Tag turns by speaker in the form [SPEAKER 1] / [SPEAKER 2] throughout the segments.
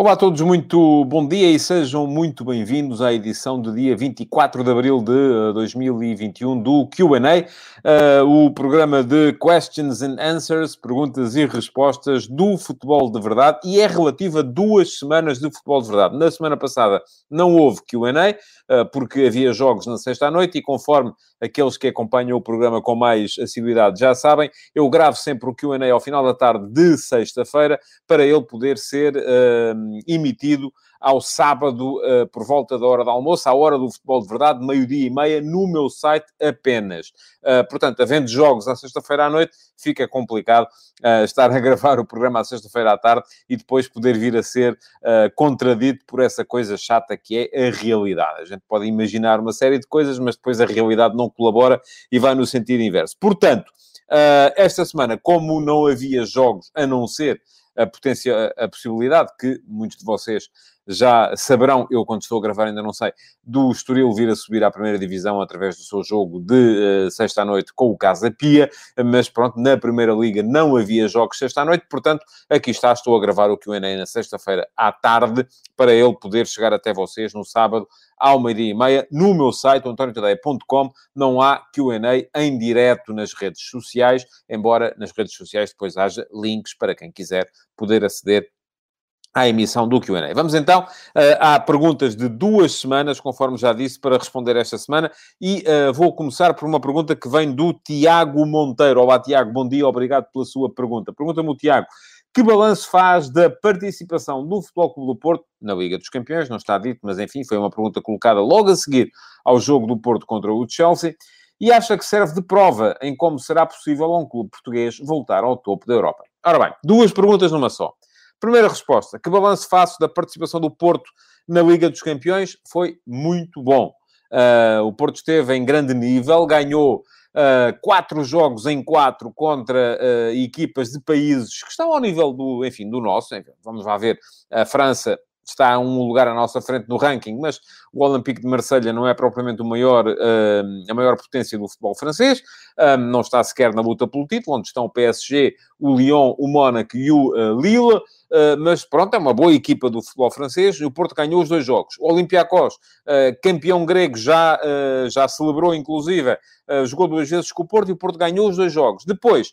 [SPEAKER 1] Olá a todos, muito bom dia e sejam muito bem-vindos à edição do dia 24 de abril de 2021 eh, do QA, uh, o programa de Questions and Answers, perguntas e respostas do futebol de verdade, e é relativo a duas semanas de futebol de verdade. Na semana passada não houve QA, uh, porque havia jogos na sexta à noite, e conforme aqueles que acompanham o programa com mais assiduidade já sabem, eu gravo sempre o QA ao final da tarde de sexta-feira para ele poder ser. Uh, emitido ao sábado, uh, por volta da hora do almoço, à hora do futebol de verdade, meio-dia e meia, no meu site apenas. Uh, portanto, havendo jogos à sexta-feira à noite, fica complicado uh, estar a gravar o programa à sexta-feira à tarde e depois poder vir a ser contradito por essa coisa chata que é a realidade. A gente pode imaginar uma série de coisas, mas depois a realidade não colabora e vai no sentido inverso. Portanto, esta semana, como não havia jogos a não ser a, potência, a possibilidade que muitos de vocês já saberão, eu quando estou a gravar ainda não sei, do Estoril vir a subir à primeira divisão através do seu jogo de uh, sexta à noite com o Casa Pia, mas pronto, na Primeira Liga não havia jogos sexta à noite, portanto, aqui está, estou a gravar o Q&A na sexta-feira à tarde, para ele poder chegar até vocês no sábado ao meio-dia e meia, no meu site, antoniotadeia.com, não há Q&A em direto nas redes sociais, embora nas redes sociais depois haja links para quem quiser poder aceder à emissão do Q&A. Vamos então uh, perguntas de duas semanas, conforme já disse, para responder esta semana. E uh, vou começar por uma pergunta que vem do Tiago Monteiro. Olá, Tiago, bom dia, obrigado pela sua pergunta. Pergunta-me o Tiago, que balanço faz da participação do Futebol Clube do Porto na Liga dos Campeões? Não está dito, mas enfim, foi uma pergunta colocada logo a seguir ao jogo do Porto contra o Chelsea. E acha que serve de prova em como será possível a um clube português voltar ao topo da Europa. Ora bem, duas perguntas numa só. Primeira resposta: que balanço faço da participação do Porto na Liga dos Campeões? Foi muito bom. Uh, o Porto esteve em grande nível, ganhou uh, quatro jogos em quatro contra uh, equipas de países que estão ao nível do, enfim, do nosso. Enfim, vamos lá ver, a França está a um lugar à nossa frente no ranking, mas o Olympique de Marselha não é propriamente o maior, uh, a maior potência do futebol francês, um, não está sequer na luta pelo título, onde estão o PSG, o Lyon, o Mónaco e o uh, Lille, mas pronto, é uma boa equipa do futebol francês o Porto ganhou os dois jogos. O Olympiacos, campeão grego, já, já celebrou, inclusive, jogou duas vezes com o Porto e o Porto ganhou os dois jogos. Depois,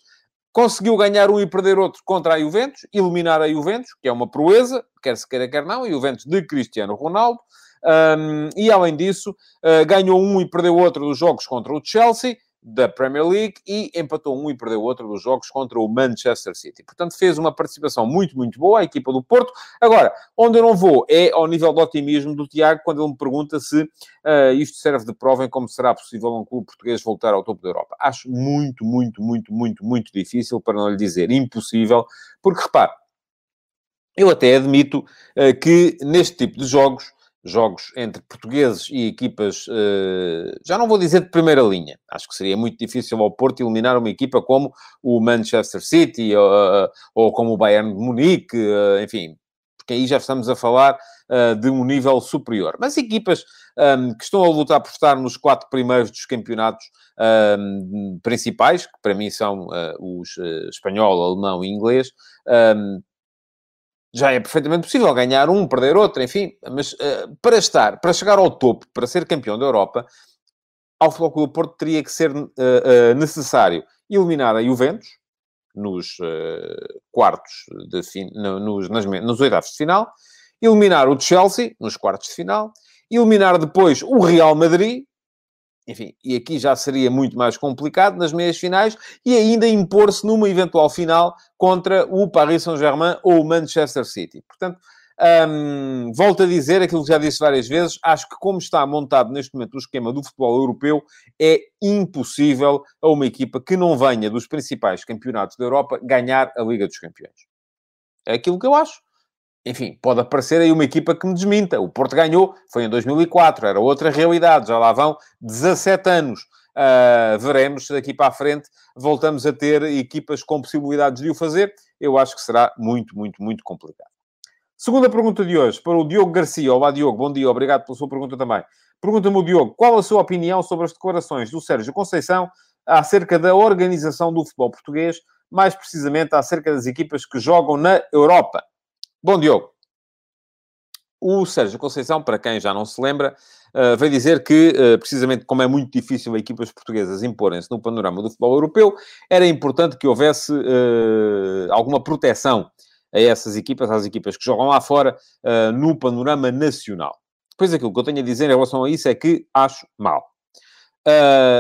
[SPEAKER 1] Conseguiu ganhar um e perder outro contra a Juventus, eliminar a Juventus, que é uma proeza, quer se queira, quer não, a Juventus de Cristiano Ronaldo. Um, e além disso, uh, ganhou um e perdeu outro dos jogos contra o Chelsea da Premier League e empatou um e perdeu outro dos jogos contra o Manchester City. Portanto, fez uma participação muito, muito boa a equipa do Porto. Agora, onde eu não vou é ao nível de otimismo do Tiago, quando ele me pergunta se uh, isto serve de prova em como será possível um clube português voltar ao topo da Europa. Acho muito, muito, muito, muito, muito difícil, para não lhe dizer impossível, porque repare, eu até admito uh, que neste tipo de jogos jogos entre portugueses e equipas, uh, já não vou dizer de primeira linha, acho que seria muito difícil ao Porto eliminar uma equipa como o Manchester City ou, ou como o Bayern de Munique, uh, enfim, porque aí já estamos a falar de um nível superior. Mas equipas ehm, que estão a lutar por estar nos quatro primeiros dos campeonatos ehm, principais, que para mim são os espanhol, alemão e inglês, ehm, já é perfeitamente possível ganhar um, perder outro, enfim, mas uh, para estar, para chegar ao topo, para ser campeão da Europa, ao Futebol Clube do Porto teria que ser uh, uh, necessário eliminar a Juventus nos quartos de fim, no, nos, nas, nos oitavos de final, eliminar o Chelsea nos quartos de final, eliminar depois o Real Madrid, enfim, e aqui já seria muito mais complicado nas meias finais e ainda impor-se numa eventual final contra o Paris Saint-Germain ou o Manchester City. Portanto, hum, volto a dizer aquilo que já disse várias vezes, acho que como está montado neste momento o esquema do futebol europeu, é impossível a uma equipa que não venha dos principais campeonatos da Europa ganhar a Liga dos Campeões. É aquilo que eu acho. Enfim, pode aparecer aí uma equipa que me desminta. O Porto ganhou, foi em 2004, era outra realidade, já lá vão 17 anos. Uh, veremos se daqui para a frente voltamos a ter equipas com possibilidades de o fazer. Eu acho que será muito, muito, muito complicado. Segunda pergunta de hoje, para o Diogo Garcia. Olá, Diogo, bom dia, obrigado pela sua pergunta também. Pergunta-me o Diogo, qual a sua opinião sobre as declarações do Sérgio Conceição acerca da organização do futebol português, mais precisamente acerca das equipas que jogam na Europa. Bom, Diogo. O Sérgio Conceição, para quem já não se lembra, uh, veio dizer que, uh, precisamente como é muito difícil equipas portuguesas imporem-se no panorama do futebol europeu, era importante que houvesse uh, alguma proteção a essas equipas, às equipas que jogam lá fora, no panorama nacional. Depois aquilo que eu tenho a dizer em relação a isso é que acho mal.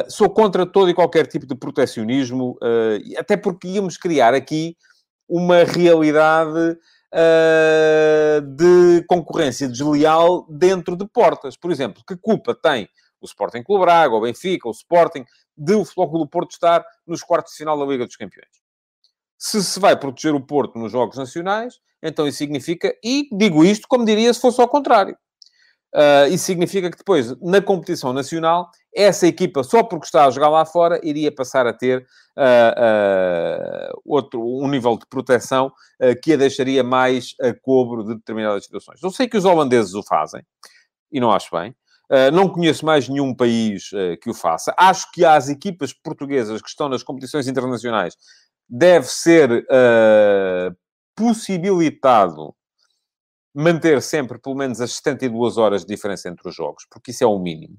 [SPEAKER 1] Sou contra todo e qualquer tipo de protecionismo, até porque íamos criar aqui uma realidade uh, de concorrência desleal dentro de portas. Por exemplo, que culpa tem o Sporting Clube Braga, o Benfica, o Sporting, de o Futebol do Porto estar nos quartos de final da Liga dos Campeões? Se se vai proteger o Porto nos Jogos Nacionais, então isso significa, e digo isto como diria se fosse ao contrário, Uh, isso significa que depois, na competição nacional, essa equipa, só porque está a jogar lá fora, iria passar a ter uh, uh, outro, um nível de proteção que a deixaria mais a cobro de determinadas situações. Eu sei que os holandeses o fazem, e não acho bem. não conheço mais nenhum país que o faça. Acho que às equipas portuguesas que estão nas competições internacionais deve ser possibilitado manter sempre pelo menos as 72 horas de diferença entre os jogos, porque isso é o mínimo.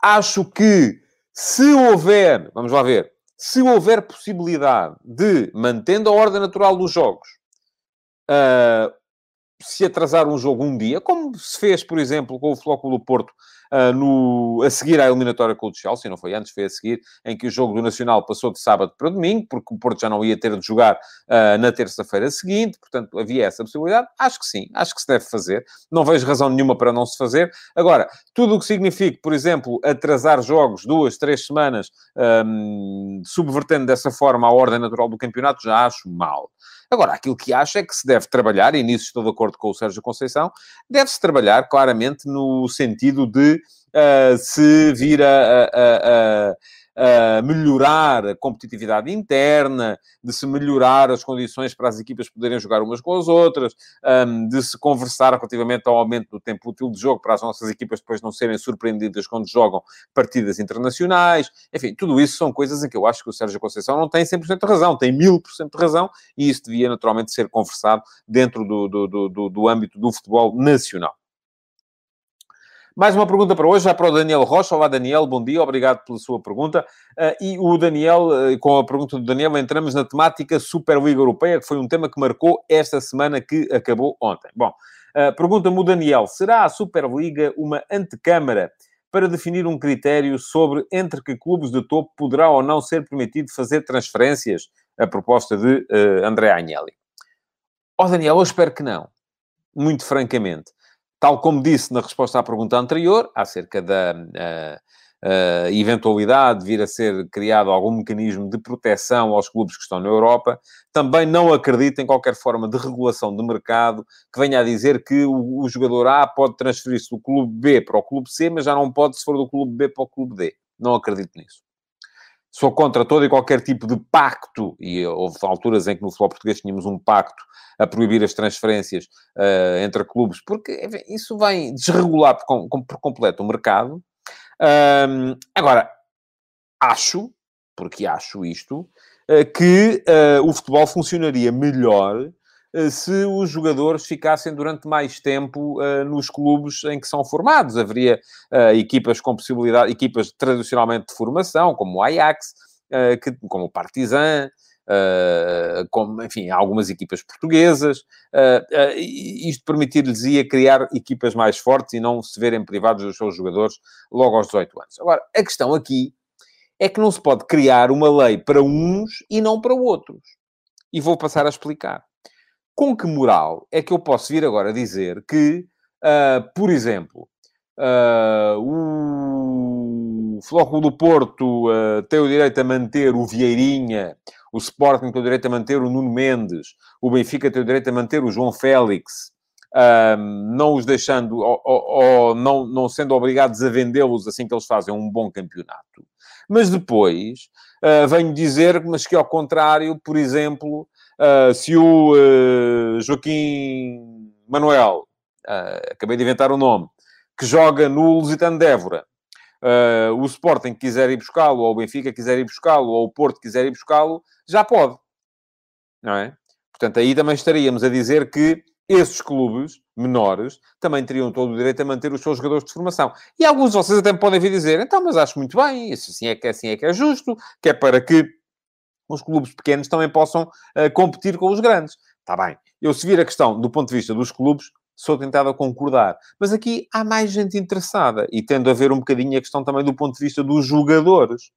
[SPEAKER 1] Acho que se houver, vamos lá ver, se houver possibilidade de, mantendo a ordem natural dos jogos, uh, se atrasar um jogo um dia, como se fez, por exemplo, com o Flóculo do Porto uh, no, a seguir à eliminatória com o Chelsea, não foi antes, foi a seguir, em que o jogo do Nacional passou de sábado para domingo, porque o Porto já não ia ter de jogar uh, na terça-feira seguinte, portanto havia essa possibilidade. Acho que sim, acho que se deve fazer. Não vejo razão nenhuma para não se fazer. Agora, tudo o que signifique, por exemplo, atrasar jogos duas, três semanas, um, subvertendo dessa forma a ordem natural do campeonato, já acho mal. Agora, aquilo que acho é que se deve trabalhar, e nisso estou de acordo com o Sérgio Conceição, deve-se trabalhar claramente no sentido de uh, se vir a, a, a uh, melhorar a competitividade interna, de se melhorar as condições para as equipas poderem jogar umas com as outras, um, de se conversar relativamente ao aumento do tempo útil de jogo para as nossas equipas depois não serem surpreendidas quando jogam partidas internacionais. Enfim, tudo isso são coisas em que eu acho que o Sérgio Conceição não tem 100% de razão, tem 1000% de razão e isso devia naturalmente ser conversado dentro do, do, do, do âmbito do futebol nacional. Mais uma pergunta para hoje, já para o Daniel Rocha. Olá, Daniel, bom dia, obrigado pela sua pergunta. Uh, e o Daniel, uh, com a pergunta do Daniel, entramos na temática Superliga Europeia, que foi um tema que marcou esta semana que acabou ontem. Bom, uh, pergunta-me o Daniel: será a Superliga uma antecâmara para definir um critério sobre entre que clubes de topo poderá ou não ser permitido fazer transferências? A proposta de André Agnelli. Ó oh, Daniel, eu espero que não. Muito francamente tal como disse na resposta à pergunta anterior, acerca da uh, uh, eventualidade de vir a ser criado algum mecanismo de proteção aos clubes que estão na Europa, também não acredito em qualquer forma de regulação de mercado que venha a dizer que o, o jogador A pode transferir-se do clube B para o clube C, mas já não pode se for do clube B para o clube D. Não acredito nisso sou contra todo e qualquer tipo de pacto, e houve alturas em que no futebol português tínhamos um pacto a proibir as transferências uh, entre clubes, porque enfim, isso vai desregular por, por completo o mercado. Um, agora, acho, porque acho isto, uh, que uh, o futebol funcionaria melhor se os jogadores ficassem durante mais tempo uh, nos clubes em que são formados. Haveria uh, equipas com possibilidade, equipas tradicionalmente de formação, como o Ajax, uh, que, como o Partizan, como, enfim, algumas equipas portuguesas. isto permitir-lhes ia criar equipas mais fortes e não se verem privados dos seus jogadores logo aos 18 anos. Agora, a questão aqui é que não se pode criar uma lei para uns e não para outros. E vou passar a explicar com que moral é que eu posso vir agora dizer que, uh, por exemplo, uh, o Flóculo do Porto uh, tem o direito a manter o Vieirinha, o Sporting tem o direito a manter o Nuno Mendes, o Benfica tem o direito a manter o João Félix, não os deixando, ou, ou, ou não, não sendo obrigados a vendê-los assim que eles fazem um bom campeonato. Mas depois venho dizer, mas que ao contrário, por exemplo, Uh, se o uh, Joaquim Manuel, uh, acabei de inventar o nome, que joga no Lusitano de Évora, uh, o Sporting quiser ir buscá-lo, ou o Benfica quiser ir buscá-lo, ou o Porto quiser ir buscá-lo, já pode. Não é? Portanto, aí também estaríamos a dizer que esses clubes menores também teriam todo o direito a manter os seus jogadores de formação. E alguns de vocês até me podem vir dizer, então, mas acho muito bem, isso assim é que, assim é, que é justo, que é para que os clubes pequenos também possam uh, competir com os grandes. Está bem. Eu, se vir a questão do ponto de vista dos clubes, sou tentado a concordar. Mas aqui há mais gente interessada e tendo a ver um bocadinho a questão também do ponto de vista dos jogadores.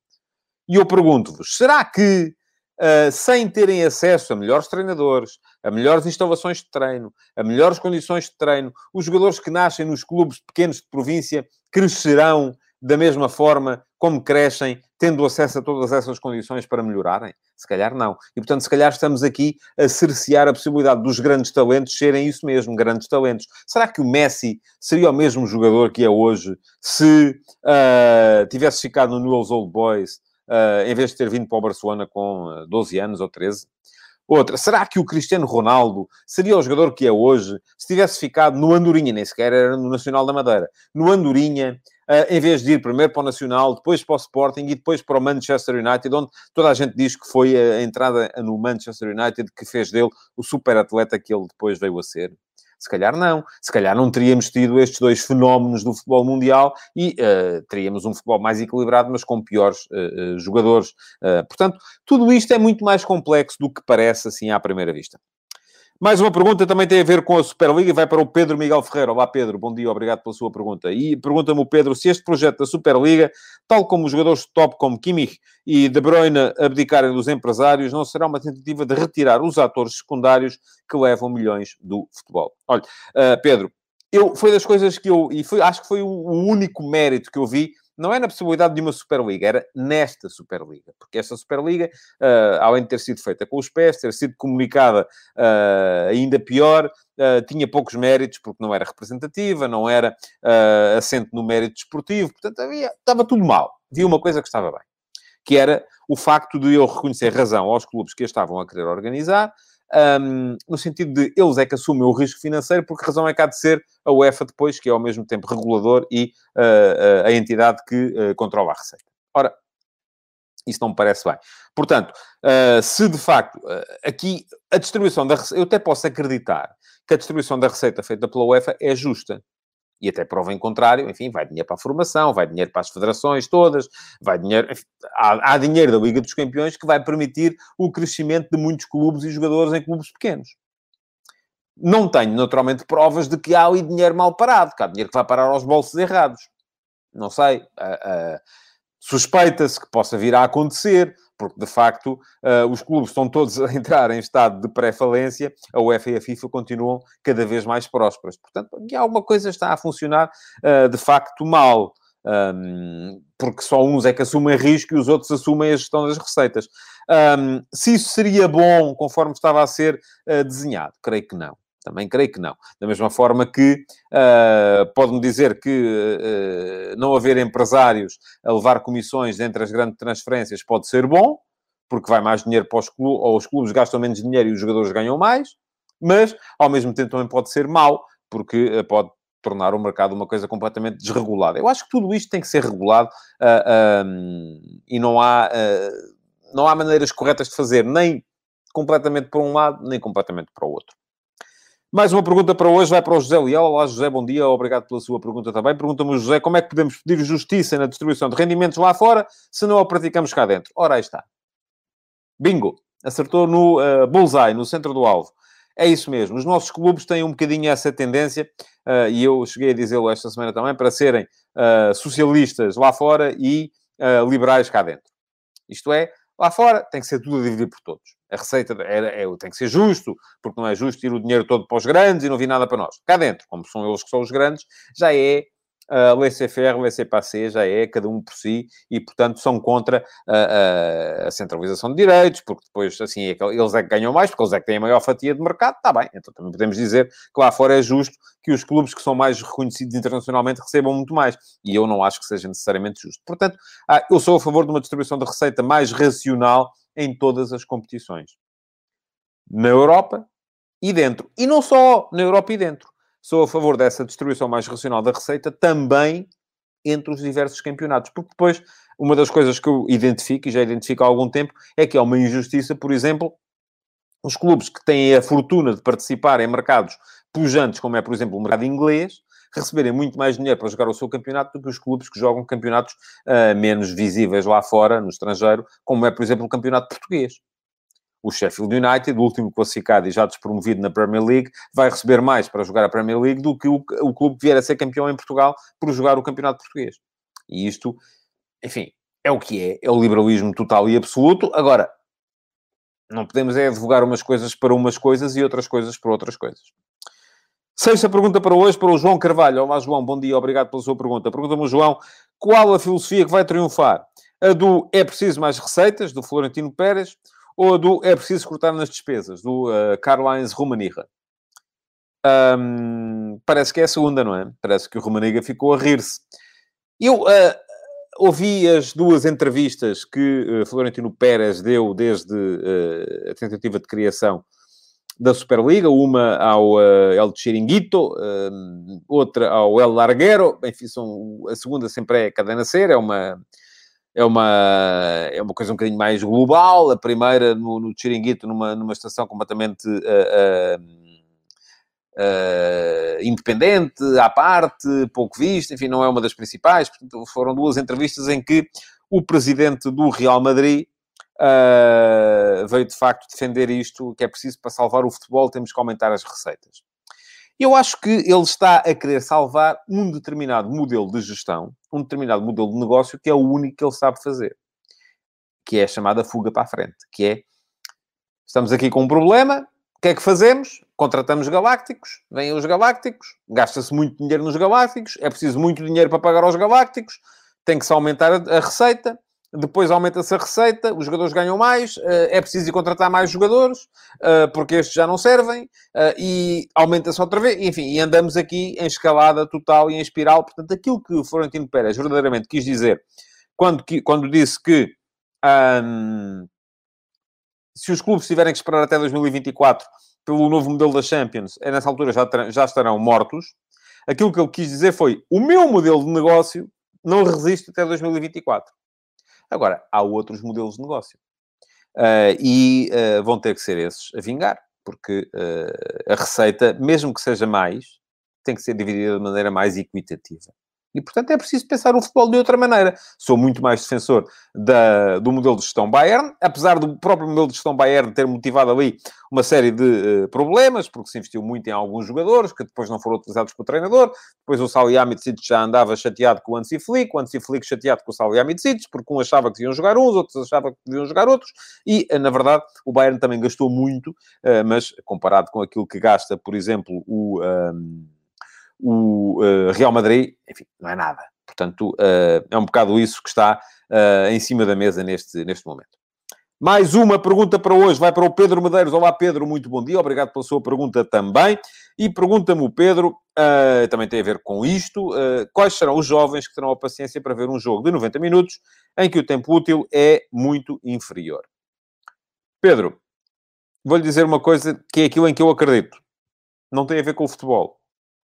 [SPEAKER 1] E eu pergunto-vos, será que uh, sem terem acesso a melhores treinadores, a melhores instalações de treino, a melhores condições de treino, os jogadores que nascem nos clubes pequenos de província crescerão da mesma forma como crescem, tendo acesso a todas essas condições para melhorarem? Se calhar não. E, portanto, se calhar estamos aqui a cercear a possibilidade dos grandes talentos serem isso mesmo, grandes talentos. Será que o Messi seria o mesmo jogador que é hoje se uh, tivesse ficado no Newell's Old Boys, uh, em vez de ter vindo para o Barcelona com 12 anos ou 13? Outra, será que o Cristiano Ronaldo seria o jogador que é hoje se tivesse ficado no Andorinha, nem sequer era no Nacional da Madeira, no Andorinha, em vez de ir primeiro para o Nacional, depois para o Sporting e depois para o Manchester United, onde toda a gente diz que foi a entrada no Manchester United que fez dele o super atleta que ele depois veio a ser. Se calhar não. Se calhar não teríamos tido estes dois fenómenos do futebol mundial e uh, teríamos um futebol mais equilibrado, mas com piores uh, uh, jogadores. portanto, tudo isto é muito mais complexo do que parece assim à primeira vista. Mais uma pergunta também tem a ver com a Superliga e vai para o Pedro Miguel Ferreira. Olá, Pedro, bom dia, obrigado pela sua pergunta. E pergunta-me o Pedro se este projeto da Superliga, tal como os jogadores top como Kimmich e De Bruyne abdicarem dos empresários, não será uma tentativa de retirar os atores secundários que levam milhões do futebol. Olha, uh, Pedro, eu, foi das coisas que eu, e foi, acho que foi o único mérito que eu vi não é na possibilidade de uma Superliga, era nesta Superliga. Porque esta Superliga, uh, além de ter sido feita com os pés, ter sido comunicada uh, ainda pior, uh, tinha poucos méritos, porque não era representativa, não era assente no mérito desportivo, portanto, havia, estava tudo mal. Havia uma coisa que estava bem, que era o facto de eu reconhecer razão aos clubes que a estavam a querer organizar, um, no sentido de eles é que assumem o risco financeiro, porque a razão é que há de ser a UEFA depois, que é ao mesmo tempo regulador e uh, a entidade que uh, controla a receita. Ora, isso não me parece bem. Portanto, se de facto aqui a distribuição da receita, eu até posso acreditar que a distribuição da receita feita pela UEFA é justa e até prova em contrário, enfim, vai dinheiro para a formação, vai dinheiro para as federações todas, vai dinheiro... Enfim, há, há, dinheiro da Liga dos Campeões que vai permitir o crescimento de muitos clubes e jogadores em clubes pequenos. Não tenho, naturalmente, provas de que há ali dinheiro mal parado, que há dinheiro que vai parar aos bolsos errados. Não sei. Uh, uh, Suspeita-se que possa vir a acontecer, porque de facto uh, os clubes estão todos a entrar em estado de pré-falência, a UEFA e a FIFA continuam cada vez mais prósperas. Portanto, aqui alguma coisa está a funcionar uh, de facto mal. Um, porque só uns é que assumem risco e os outros assumem a gestão das receitas. Um, se isso seria bom conforme estava a ser uh, desenhado, creio que não. Também creio que não. Da mesma forma que uh, pode-me dizer que uh, não haver empresários a levar comissões entre as grandes transferências pode ser bom, porque vai mais dinheiro para os clubes, ou os clubes gastam menos dinheiro e os jogadores ganham mais, mas ao mesmo tempo também pode ser mau, porque uh, pode tornar o mercado uma coisa completamente desregulada. Eu acho que tudo isto tem que ser regulado um, e não há, não há maneiras corretas de fazer, nem completamente para um lado, nem completamente para o outro. Mais uma pergunta para hoje vai para o José Leal. Olá, José, bom dia. Obrigado pela sua pergunta também. Pergunta-me José como é que podemos pedir justiça na distribuição de rendimentos lá fora se não a praticamos cá dentro. Ora, aí está. Bingo. Acertou no uh, bullseye, no centro do alvo. É isso mesmo. Os nossos clubes têm um bocadinho essa tendência, uh, e eu cheguei a dizê-lo esta semana também, para serem uh, socialistas lá fora e liberais cá dentro. Isto é, Lá fora tem que ser tudo a dividir por todos. A receita é, é, tem que ser justo, porque não é justo ir o dinheiro todo para os grandes e não vir nada para nós. Cá dentro, como são eles que são os grandes, já é uh, laissez-faire, laissez-passer, já é cada um por si, e, portanto, são contra a, a centralização de direitos, porque depois, assim, é eles é que ganham mais, porque eles é que têm a maior fatia de mercado, está bem. Então, também podemos dizer que lá fora é justo que os clubes que são mais reconhecidos internacionalmente recebam muito mais, e eu não acho que seja necessariamente justo. Portanto, ah, eu sou a favor de uma distribuição de receita mais racional em todas as competições. Na Europa e dentro. E não só na Europa e dentro sou a favor dessa distribuição mais racional da receita também entre os diversos campeonatos. Porque depois, uma das coisas que eu identifico, e já identifico há algum tempo, é que é uma injustiça, por exemplo, os clubes que têm a fortuna de participar em mercados pujantes, como é, por exemplo, o mercado inglês, receberem muito mais dinheiro para jogar o seu campeonato do que os clubes que jogam campeonatos uh, menos visíveis lá fora, no estrangeiro, como é, por exemplo, o campeonato português. O Sheffield United, o último classificado e já despromovido na Premier League, vai receber mais para jogar a Premier League do que o, o clube que vier a ser campeão em Portugal por jogar o campeonato português. E isto, enfim, é o que é. É o liberalismo total e absoluto. Agora, não podemos é advogar umas coisas para umas coisas e outras coisas para outras coisas. Sexta pergunta para hoje, para o João Carvalho. Olá, João, bom dia, obrigado pela sua pergunta. Pergunta-me João, qual a filosofia que vai triunfar? A do é preciso mais receitas, do Florentino Pérez, ou do é preciso cortar nas despesas, do uh, Karl-Heinz? Um, parece que é a segunda, não é? Parece que o Rummenigge ficou a rir-se. Eu uh, ouvi as duas entrevistas que uh, Florentino Pérez deu desde a tentativa de criação da Superliga, uma ao uh, El Chiringuito, uh, outra ao El Larguero, enfim, são, a segunda sempre é Cadena Ser, é uma, é uma, é uma coisa um bocadinho mais global, a primeira no, no Chiringuito, numa, numa estação completamente uh, independente, à parte, pouco vista, enfim, não é uma das principais, portanto, foram duas entrevistas em que o presidente do Real Madrid uh, veio de facto defender isto, que é preciso para salvar o futebol, temos que aumentar as receitas. Eu acho que ele está a querer salvar um determinado modelo de gestão, um determinado modelo de negócio que é o único que ele sabe fazer, que é a chamada fuga para a frente, que é estamos aqui com um problema, o que é que fazemos? Contratamos galácticos, vêm os galácticos, gasta-se muito dinheiro nos galácticos, é preciso muito dinheiro para pagar aos galácticos, tem que se aumentar a, a receita, depois aumenta-se a receita, os jogadores ganham mais, eh, é preciso ir contratar mais jogadores, eh, porque estes já não servem, eh, e aumenta-se outra vez, enfim, e andamos aqui em escalada total e em espiral. Portanto, aquilo que o Florentino Pérez verdadeiramente quis dizer quando, quando disse que se os clubes tiverem que esperar até 2024 pelo novo modelo da Champions, é nessa altura já, já estarão mortos. Aquilo que ele quis dizer foi: o meu modelo de negócio não resiste até 2024. Agora, há outros modelos de negócio. Uh, e uh, vão ter que ser esses a vingar, porque uh, a receita, mesmo que seja mais, tem que ser dividida de maneira mais equitativa. E, portanto, é preciso pensar o futebol de outra maneira. Sou muito mais defensor da, do modelo de gestão Bayern, apesar do próprio modelo de gestão Bayern ter motivado ali uma série de uh, problemas, porque se investiu muito em alguns jogadores que depois não foram utilizados pelo treinador. Depois o Salihamidzic já andava chateado com o Ansi Flick, o Ansi Flick chateado com o Salihamidzic, porque um achava que deviam jogar uns, outros achavam que deviam jogar outros. E, uh, na verdade, o Bayern também gastou muito, uh, mas comparado com aquilo que gasta, por exemplo, o... Um o uh, Real Madrid, enfim, não é nada. Portanto, uh, é um bocado isso que está uh, em cima da mesa neste, neste momento. Mais uma pergunta para hoje, vai para o Pedro Medeiros. Olá, Pedro, muito bom dia, obrigado pela sua pergunta também. E pergunta-me o Pedro, também tem a ver com isto, quais serão os jovens que terão a paciência para ver um jogo de 90 minutos em que o tempo útil é muito inferior? Pedro, vou-lhe dizer uma coisa que é aquilo em que eu acredito. Não tem a ver com o futebol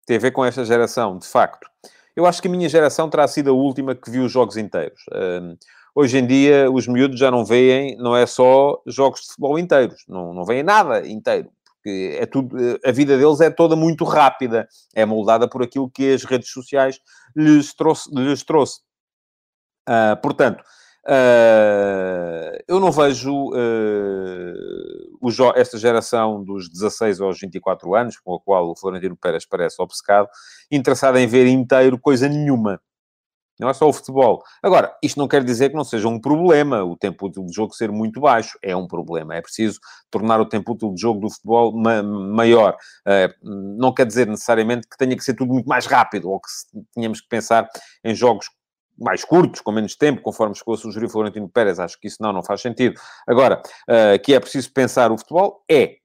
[SPEAKER 1] tem a ver com esta geração, de facto. Eu acho que a minha geração terá sido a última que viu os jogos inteiros. Um, hoje em dia, os miúdos já não veem, não é só jogos de futebol inteiros, não, não veem nada inteiro. Porque é tudo, a vida deles é toda muito rápida, é moldada por aquilo que as redes sociais lhes trouxe. Lhes trouxe. Uh, portanto, Uh, eu não vejo uh, esta geração dos 16 aos 24 anos, com a qual o Florentino Pérez parece obcecado, interessada em ver inteiro coisa nenhuma. Não é só o futebol. Agora, isto não quer dizer que não seja um problema o tempo útil de jogo ser muito baixo. É um problema. É preciso tornar o tempo útil de jogo do futebol ma maior. Uh, não quer dizer necessariamente que tenha que ser tudo muito mais rápido ou que tenhamos que pensar em jogos mais curtos, com menos tempo, conforme chegou a sugerir Florentino Pérez, acho que isso não, não faz sentido. Agora, uh, que é preciso pensar o futebol, é.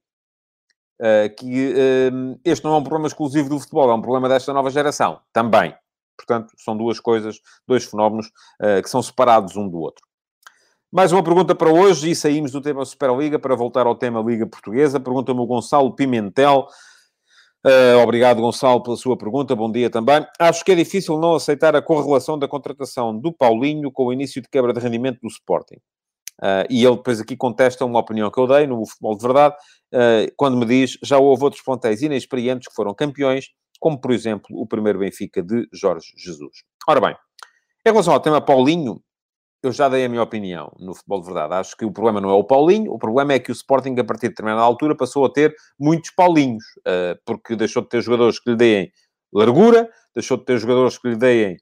[SPEAKER 1] Uh, que uh, este não é um problema exclusivo do futebol, é um problema desta nova geração, também. Portanto, são duas coisas, dois fenómenos que são separados um do outro. Mais uma pergunta para hoje, e saímos do tema Superliga para voltar ao tema Liga Portuguesa. Pergunta-me o Gonçalo Pimentel. Uh, obrigado, Gonçalo, pela sua pergunta. Bom dia também. Acho que é difícil não aceitar a correlação da contratação do Paulinho com o início de quebra de rendimento do Sporting. Uh, e ele depois aqui contesta uma opinião que eu dei no futebol de verdade, uh, quando me diz já houve outros pontéis inexperientes que foram campeões, como por exemplo o primeiro Benfica de Jorge Jesus. Ora bem, em relação ao tema Paulinho, eu já dei a minha opinião no futebol de verdade. Acho que o problema não é o Paulinho, o problema é que o Sporting, a partir de determinada altura, passou a ter muitos Paulinhos, uh, porque deixou de ter jogadores que lhe deem largura, deixou de ter jogadores que lhe deem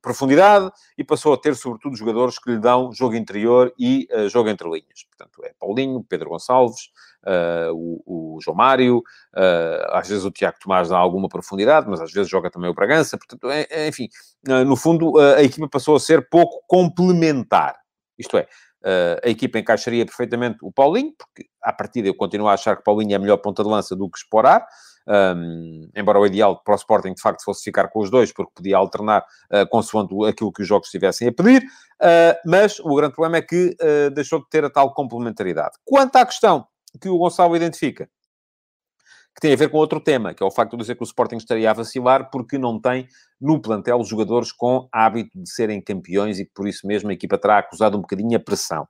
[SPEAKER 1] profundidade e passou a ter, sobretudo, jogadores que lhe dão jogo interior e uh, jogo entre linhas. Portanto, é Paulinho, Pedro Gonçalves, uh, o, o, João Mário, uh, às vezes o Tiago Tomás dá alguma profundidade, mas às vezes joga também o Bragança. Portanto, é, é, enfim, no fundo, a equipa passou a ser pouco complementar. Isto é, a equipa encaixaria perfeitamente o Paulinho, porque à partida eu continuo a achar que Paulinho é a melhor ponta de lança do que Esporar. Um, embora o ideal para o Sporting, de facto, fosse ficar com os dois, porque podia alternar uh, consoante aquilo que os jogos estivessem a pedir, uh, mas o grande problema é que uh, deixou de ter a tal complementaridade. Quanto à questão que o Gonçalo identifica, que tem a ver com outro tema, que é o facto de dizer que o Sporting estaria a vacilar porque não tem no plantel jogadores com hábito de serem campeões e que por isso mesmo a equipa terá acusado um bocadinho a pressão.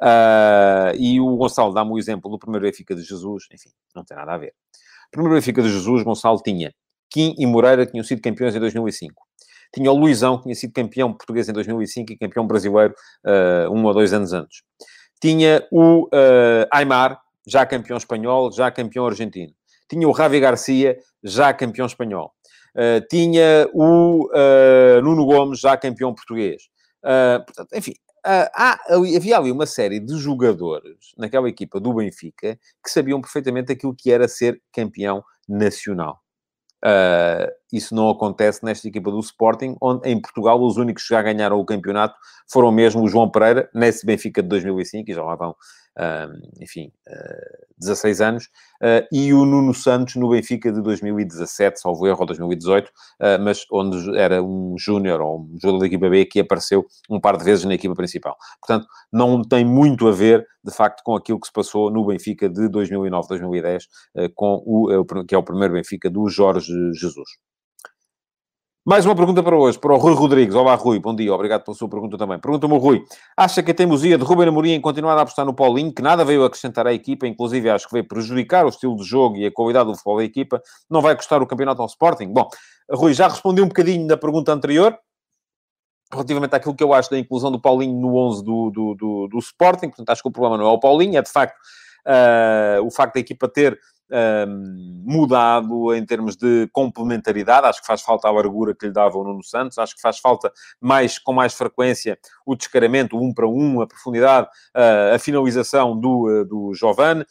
[SPEAKER 1] Uh, e o Gonçalo dá-me o exemplo do primeiro Benfica de Jesus, enfim, não tem nada a ver. O primeiro Benfica de Jesus, Gonçalo tinha Kim e Moreira, que tinham sido campeões em 2005. Tinha o Luizão, que tinha sido campeão português em 2005 e campeão brasileiro uh, um ou dois anos antes. Tinha o uh, Aymar, já campeão espanhol, já campeão argentino. Tinha o Ravi Garcia, já campeão espanhol. Uh, tinha o uh, Nuno Gomes, já campeão português. Uh, portanto, enfim, há, havia ali uma série de jogadores naquela equipa do Benfica que sabiam perfeitamente aquilo que era ser campeão nacional. Uh, isso não acontece nesta equipa do Sporting, onde em Portugal os únicos que já ganharam o campeonato foram mesmo o João Pereira, nesse Benfica de 2005, e já lá vão enfim, 16 ah, anos, ah, e o Nuno Santos no Benfica de 2017, salvo erro, ou 2018, ah, mas onde era um júnior ou um jogador da equipa B que apareceu um par de vezes na equipa principal. Portanto, não tem muito a ver, de facto, com aquilo que se passou no Benfica de 2009-2010, com o, que é o primeiro Benfica do Jorge Jesus. Mais uma pergunta para hoje, para o Rui Rodrigues. Olá, Rui, bom dia, obrigado pela sua pergunta também. Pergunta-me o Rui, acha que a teimosia de Ruben Amorim em continuar a apostar no Paulinho, que nada veio acrescentar à equipa, inclusive acho que veio prejudicar o estilo de jogo e a qualidade do futebol da equipa, não vai custar o campeonato ao Sporting? Bom, Rui, já respondi um bocadinho da pergunta anterior, relativamente àquilo que eu acho da inclusão do Paulinho no 11 do, do, do, do Sporting, portanto acho que o problema não é o Paulinho, é de facto uh, o facto da equipa ter mudado em termos de complementaridade. Acho que faz falta a largura que lhe dava o Nuno Santos. Acho que faz falta mais, com mais frequência o descaramento, o um para um, a profundidade, uh, a finalização do, uh, do Giovane.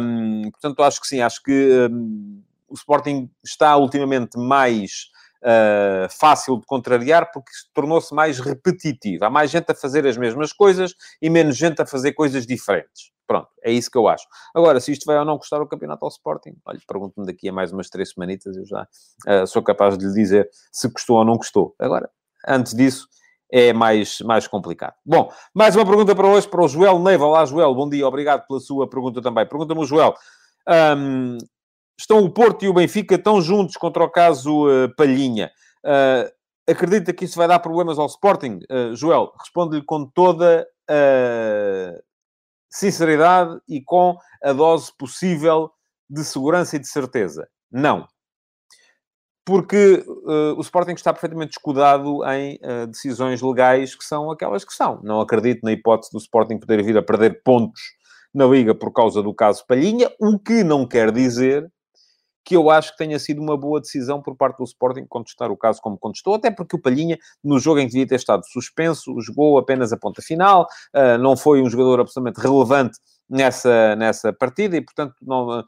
[SPEAKER 1] Um, portanto, acho que sim. Acho que um, o Sporting está ultimamente mais uh, fácil de contrariar porque tornou-se mais repetitivo. Há mais gente a fazer as mesmas coisas e menos gente a fazer coisas diferentes. Pronto, é isso que eu acho. Agora, se isto vai ou não custar o campeonato ao Sporting, olha, pergunto-me daqui a mais umas três semanitas, eu já uh, sou capaz de lhe dizer se custou ou não custou. Agora, antes disso, é mais, mais complicado. Bom, mais uma pergunta para hoje, para o Joel Neiva. Olá, Joel, bom dia, obrigado pela sua pergunta também. Pergunta-me Joel, um, estão o Porto e o Benfica tão juntos contra o caso uh, Palhinha. Uh, acredita que isso vai dar problemas ao Sporting? Uh, Joel, responde-lhe com toda a sinceridade e com a dose possível de segurança e de certeza. Não. Porque o Sporting está perfeitamente escudado em decisões legais que são aquelas que são. Não acredito na hipótese do Sporting poder vir a perder pontos na Liga por causa do caso Palhinha, o que não quer dizer que eu acho que tenha sido uma boa decisão por parte do Sporting contestar o caso como contestou, até porque o Palhinha, no jogo em que devia ter estado suspenso, jogou apenas a ponta final, uh, não foi um jogador absolutamente relevante nessa, nessa partida e, portanto, não, uh,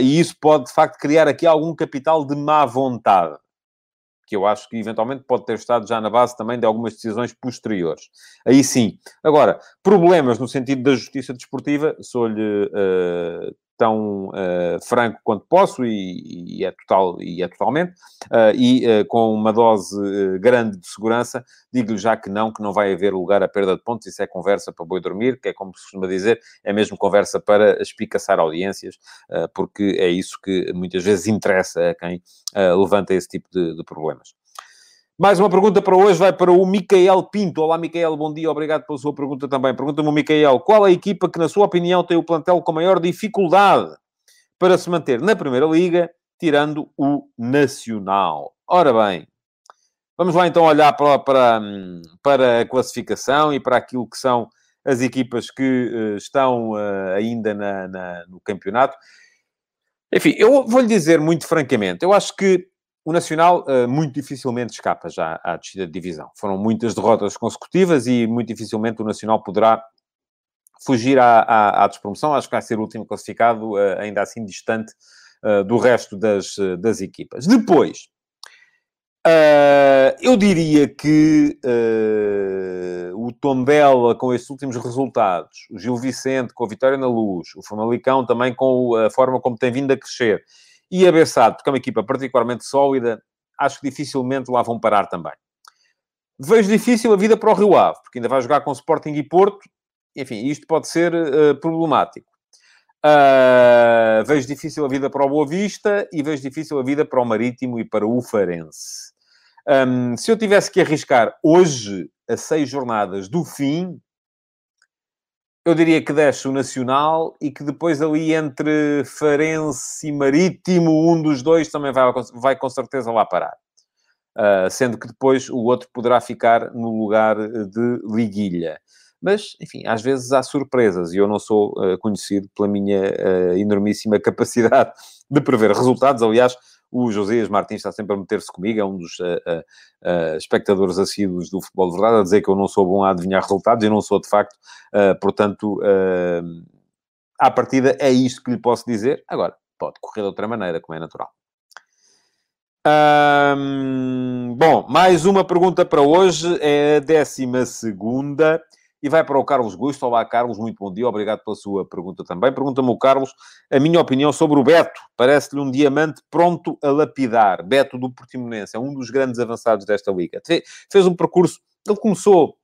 [SPEAKER 1] e isso pode, de facto, criar aqui algum capital de má vontade que eu acho que eventualmente pode ter estado já na base também de algumas decisões posteriores. Aí sim. Agora, problemas no sentido da justiça desportiva, sou-lhe uh, tão uh, franco quanto posso, e, e, é total, e é totalmente, uh, e uh, com uma dose grande de segurança, digo-lhe já que não, que não vai haver lugar a perda de pontos, isso é conversa para boi dormir, que é como se costuma dizer, é mesmo conversa para espicaçar audiências, porque é isso que muitas vezes interessa a quem levanta esse tipo de, de problemas. Mais uma pergunta para hoje vai para o Micael Pinto. Olá, Micael, bom dia, obrigado pela sua pergunta também. Pergunta-me o Micael, qual a equipa que, na sua opinião, tem o plantel com maior dificuldade para se manter na Primeira Liga, tirando o Nacional? Ora bem, vamos lá então olhar para, para, para a classificação e para aquilo que são as equipas que uh, estão uh, ainda na, na, no campeonato. Enfim, eu vou-lhe dizer muito francamente, eu acho que o Nacional uh, muito dificilmente escapa já à descida de divisão. Foram muitas derrotas consecutivas e muito dificilmente o Nacional poderá fugir à, à, à despromoção. Acho que vai ser o último classificado, uh, ainda assim distante uh, do resto das, das equipas. Depois, eu diria que o Tondela, com estes últimos resultados, o Gil Vicente com a vitória na luz, o Famalicão também com a forma como tem vindo a crescer e a Bessade, porque é uma equipa particularmente sólida, acho que dificilmente lá vão parar também. Vejo difícil a vida para o Rio Ave, porque ainda vai jogar com Sporting e Porto. Enfim, isto pode ser uh, problemático. Uh, vejo difícil a vida para o Boa Vista e vejo difícil a vida para o Marítimo e para o Farense. Um, se eu tivesse que arriscar hoje, a seis jornadas do fim, eu diria que desce o Nacional e que depois ali entre Farense e Marítimo, um dos dois também vai, vai com certeza lá parar. Uh, sendo que depois o outro poderá ficar no lugar de liguilha. Mas, enfim, às vezes há surpresas e eu não sou uh, conhecido pela minha uh, enormíssima capacidade de prever resultados. Aliás, o Josias Martins está sempre a meter-se comigo, é um dos uh, uh, espectadores assíduos do futebol de verdade, a dizer que eu não sou bom a adivinhar resultados, e não sou de facto, portanto, à partida é isto que lhe posso dizer. Agora, pode correr de outra maneira, como é natural. Bom, mais uma pergunta para hoje, é a décima segunda e vai para o Carlos Gusto. Olá, Carlos, muito bom dia, obrigado pela sua pergunta também. Pergunta-me o Carlos a minha opinião sobre o Beto. Parece-lhe um diamante pronto a lapidar. Beto do Portimonense, é um dos grandes avançados desta liga. Fez um percurso, ele começou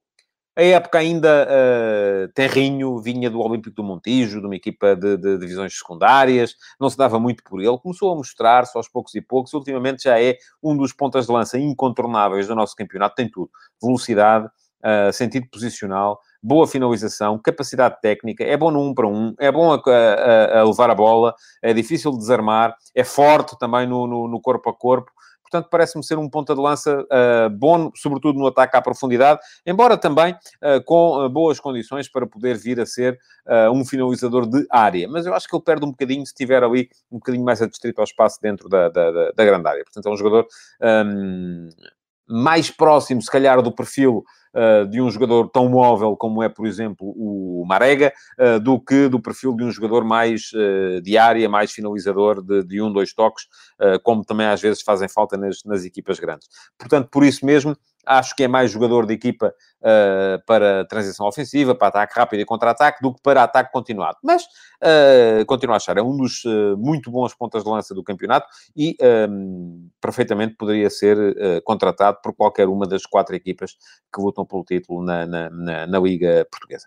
[SPEAKER 1] a época ainda uh, terrinho, vinha do Olímpico do Montijo, de uma equipa de, de, divisões secundárias, não se dava muito por ele, começou a mostrar-se aos poucos e poucos, ultimamente já é um dos pontas de lança incontornáveis do nosso campeonato, tem tudo, velocidade, uh, sentido posicional, boa finalização, capacidade técnica, é bom no um para um, é bom a, a, a levar a bola, é difícil de desarmar, é forte também no, no, no corpo a corpo. Portanto, parece-me ser um ponta de lança uh, bom, sobretudo no ataque à profundidade, embora também uh, com uh, boas condições para poder vir a ser um finalizador de área. Mas eu acho que ele perde um bocadinho se estiver ali um bocadinho mais adstrito ao espaço dentro da, da, da, da grande área. Portanto, é um jogador um, mais próximo, se calhar, do perfil uh, de um jogador tão móvel como é, por exemplo, o Marega, uh, do que do perfil de um jogador mais uh, de área, mais finalizador de, de um, dois toques, como também às vezes fazem falta nas, nas equipas grandes. Portanto, por isso mesmo, acho que é mais jogador de equipa uh, para transição ofensiva, para ataque rápido e contra-ataque, do que para ataque continuado. Mas uh, continuo a achar, é um dos uh, muito bons pontas de lança do campeonato e um, perfeitamente poderia ser contratado por qualquer uma das quatro equipas que lutam pelo título na, na, na, na Liga Portuguesa.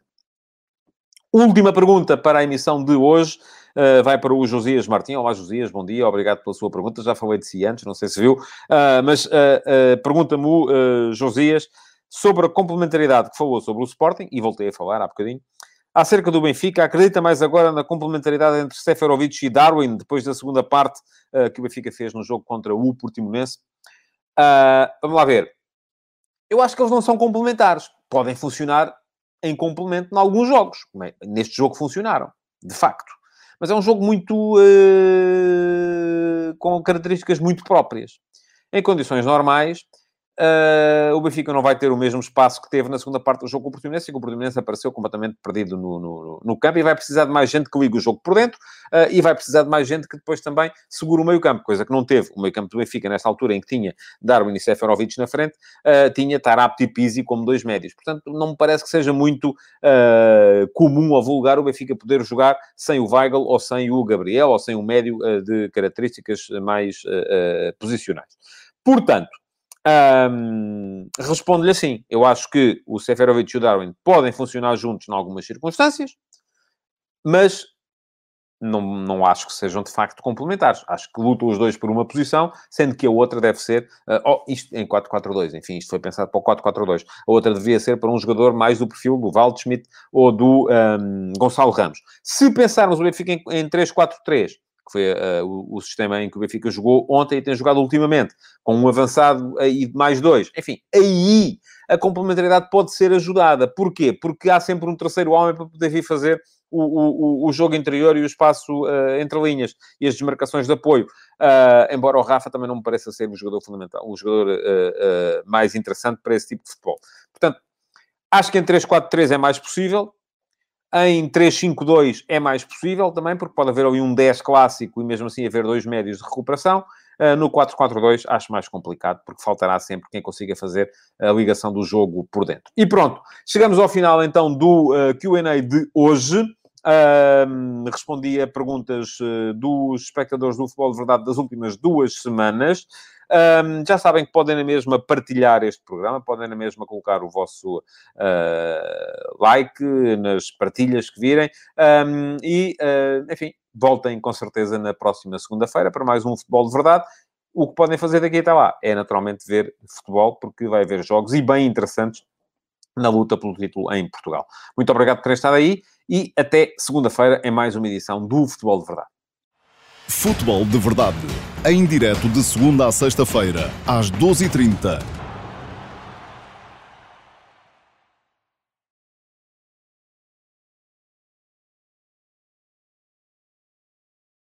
[SPEAKER 1] Última pergunta para a emissão de hoje. Uh, vai para o Josias Martins. Olá, Josias, bom dia, obrigado pela sua pergunta. Já falei de si antes, não sei se viu, uh, mas uh, pergunta-me o Josias sobre a complementaridade que falou sobre o Sporting, e voltei a falar há bocadinho, acerca do Benfica. Acredita mais agora na complementaridade entre Seferovic e Darwin, depois da segunda parte que o Benfica fez no jogo contra o Portimonense? vamos lá ver. Eu acho que eles não são complementares. Podem funcionar em complemento em alguns jogos. Neste jogo funcionaram, de facto. Mas é um jogo muito. Uh, com características muito próprias. Em condições normais, Uh, o Benfica não vai ter o mesmo espaço que teve na segunda parte do jogo com o Portimonense, e o Portimonense apareceu completamente perdido no, no, no, campo e vai precisar de mais gente que ligue o jogo por dentro uh, e vai precisar de mais gente que depois também segure o meio campo, coisa que não teve. O meio campo do Benfica, nesta altura em que tinha Darwin e Seferovic na frente, uh, tinha Tarapto e Pizzi como dois médios. Portanto, não me parece que seja muito comum ou vulgar o Benfica poder jogar sem o Weigl ou sem o Gabriel ou sem um médio de características mais posicionais. Portanto, um, Respondo-lhe assim: eu acho que o Seferovic e o Darwin podem funcionar juntos em algumas circunstâncias, mas não, não acho que sejam de facto complementares. Acho que lutam os dois por uma posição, sendo que a outra deve ser, uh, oh, isto em 4-4-2, enfim, isto foi pensado para o 4-4-2. A outra devia ser para um jogador mais do perfil do Waldschmidt ou do um, Gonçalo Ramos. Se pensarmos o Benfica em, em 3-4-3, que foi uh, o, o, sistema em que o Benfica jogou ontem e tem jogado ultimamente, com um avançado e mais dois. Enfim, aí a complementaridade pode ser ajudada. Porquê? Porque há sempre um terceiro homem para poder vir fazer o, o, o jogo interior e o espaço uh, entre linhas e as desmarcações de apoio. Uh, embora o Rafa também não me pareça ser o jogador fundamental, o jogador uh, mais interessante para esse tipo de futebol. Portanto, acho que em 3-4-3 é mais possível. Em 3-5-2 é mais possível também, porque pode haver ali um 10 clássico e mesmo assim haver dois médios de recuperação. Uh, no 4-4-2 acho mais complicado, porque faltará sempre quem consiga fazer a ligação do jogo por dentro. E pronto, chegamos ao final então do ah, QA de hoje. Respondi a perguntas uh, dos espectadores do Futebol de Verdade das últimas duas semanas. Um, já sabem que podem na mesma partilhar este programa, podem na mesma colocar o vosso uh, like nas partilhas que virem um, e, uh, enfim, voltem com certeza na próxima segunda-feira para mais um Futebol de Verdade. O que podem fazer daqui até lá é naturalmente ver futebol, porque vai haver jogos e bem interessantes na luta pelo título em Portugal. Muito obrigado por terem estado aí e até segunda-feira em mais uma edição do Futebol de Verdade.
[SPEAKER 2] Futebol de Verdade, em direto de segunda a sexta-feira, às 12h30